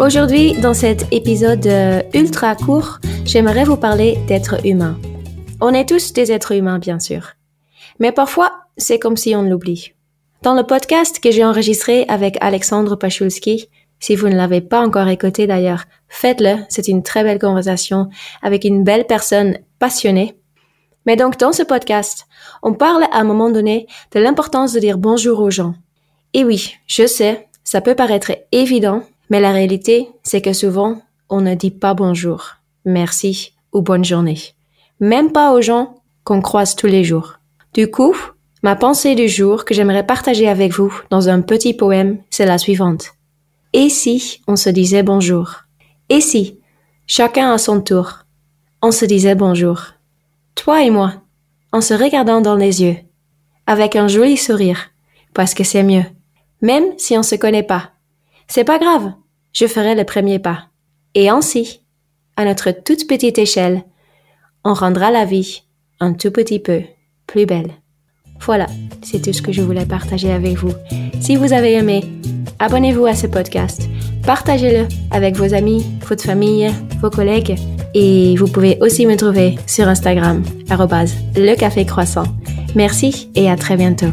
Aujourd'hui, dans cet épisode euh, ultra court, j'aimerais vous parler d'être humain. On est tous des êtres humains, bien sûr. Mais parfois, c'est comme si on l'oublie. Dans le podcast que j'ai enregistré avec Alexandre Pachulski, si vous ne l'avez pas encore écouté d'ailleurs, faites-le, c'est une très belle conversation avec une belle personne passionnée. Mais donc dans ce podcast, on parle à un moment donné de l'importance de dire bonjour aux gens. Et oui, je sais, ça peut paraître évident, mais la réalité, c'est que souvent, on ne dit pas bonjour, merci ou bonne journée. Même pas aux gens qu'on croise tous les jours. Du coup, ma pensée du jour que j'aimerais partager avec vous dans un petit poème, c'est la suivante. Et si on se disait bonjour? Et si, chacun à son tour, on se disait bonjour? Toi et moi, en se regardant dans les yeux, avec un joli sourire, parce que c'est mieux. Même si on se connaît pas. C'est pas grave, je ferai le premier pas. Et ainsi, à notre toute petite échelle, on rendra la vie un tout petit peu plus belle. Voilà, c'est tout ce que je voulais partager avec vous. Si vous avez aimé, abonnez-vous à ce podcast, partagez-le avec vos amis, votre famille, vos collègues, et vous pouvez aussi me trouver sur Instagram, le café. Merci et à très bientôt.